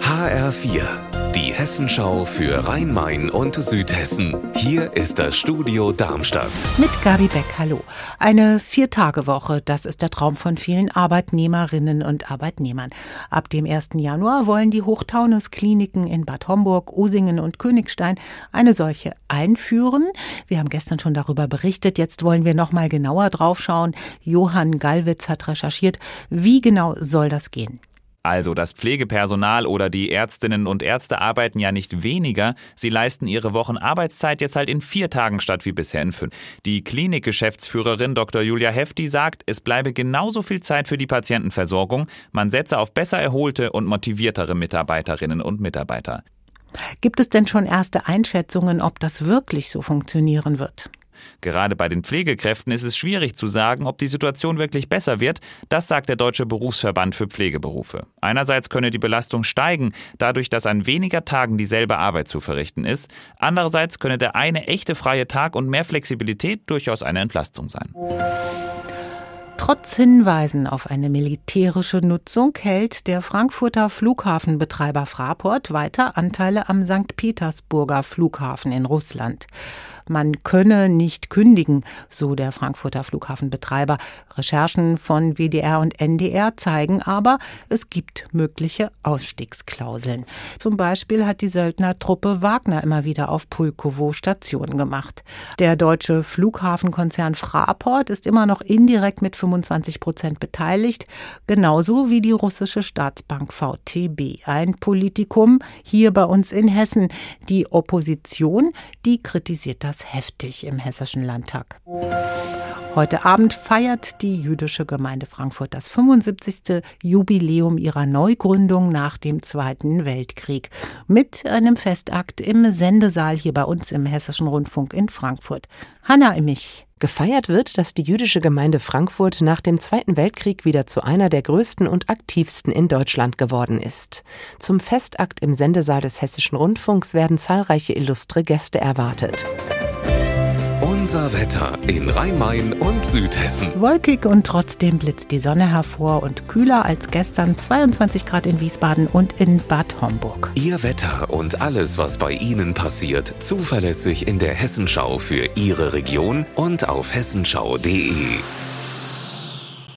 HR4, die Hessenschau für Rhein-Main und Südhessen. Hier ist das Studio Darmstadt. Mit Gabi Beck, hallo. Eine Viertagewoche, das ist der Traum von vielen Arbeitnehmerinnen und Arbeitnehmern. Ab dem 1. Januar wollen die Hochtaunus-Kliniken in Bad Homburg, Usingen und Königstein eine solche einführen. Wir haben gestern schon darüber berichtet, jetzt wollen wir noch mal genauer draufschauen. Johann Gallwitz hat recherchiert, wie genau soll das gehen? Also das Pflegepersonal oder die Ärztinnen und Ärzte arbeiten ja nicht weniger, sie leisten ihre Wochenarbeitszeit jetzt halt in vier Tagen statt wie bisher in fünf. Die Klinikgeschäftsführerin Dr. Julia Hefti sagt, es bleibe genauso viel Zeit für die Patientenversorgung, man setze auf besser erholte und motiviertere Mitarbeiterinnen und Mitarbeiter. Gibt es denn schon erste Einschätzungen, ob das wirklich so funktionieren wird? Gerade bei den Pflegekräften ist es schwierig zu sagen, ob die Situation wirklich besser wird. Das sagt der Deutsche Berufsverband für Pflegeberufe. Einerseits könne die Belastung steigen, dadurch, dass an weniger Tagen dieselbe Arbeit zu verrichten ist. Andererseits könne der eine echte freie Tag und mehr Flexibilität durchaus eine Entlastung sein. Trotz Hinweisen auf eine militärische Nutzung hält der Frankfurter Flughafenbetreiber Fraport weiter Anteile am St. Petersburger Flughafen in Russland. Man könne nicht kündigen, so der Frankfurter Flughafenbetreiber. Recherchen von WDR und NDR zeigen aber, es gibt mögliche Ausstiegsklauseln. Zum Beispiel hat die Söldnertruppe Wagner immer wieder auf Pulkowo Station gemacht. Der deutsche Flughafenkonzern Fraport ist immer noch indirekt mit 25 Prozent beteiligt, genauso wie die russische Staatsbank VTB. Ein Politikum hier bei uns in Hessen. Die Opposition, die kritisiert das heftig im Hessischen Landtag. Heute Abend feiert die jüdische Gemeinde Frankfurt das 75. Jubiläum ihrer Neugründung nach dem Zweiten Weltkrieg mit einem Festakt im Sendesaal hier bei uns im Hessischen Rundfunk in Frankfurt. Hanna Immich. Gefeiert wird, dass die jüdische Gemeinde Frankfurt nach dem Zweiten Weltkrieg wieder zu einer der größten und aktivsten in Deutschland geworden ist. Zum Festakt im Sendesaal des Hessischen Rundfunks werden zahlreiche illustre Gäste erwartet. Unser Wetter in Rhein-Main und Südhessen. Wolkig und trotzdem blitzt die Sonne hervor und kühler als gestern 22 Grad in Wiesbaden und in Bad Homburg. Ihr Wetter und alles, was bei Ihnen passiert, zuverlässig in der Hessenschau für Ihre Region und auf hessenschau.de.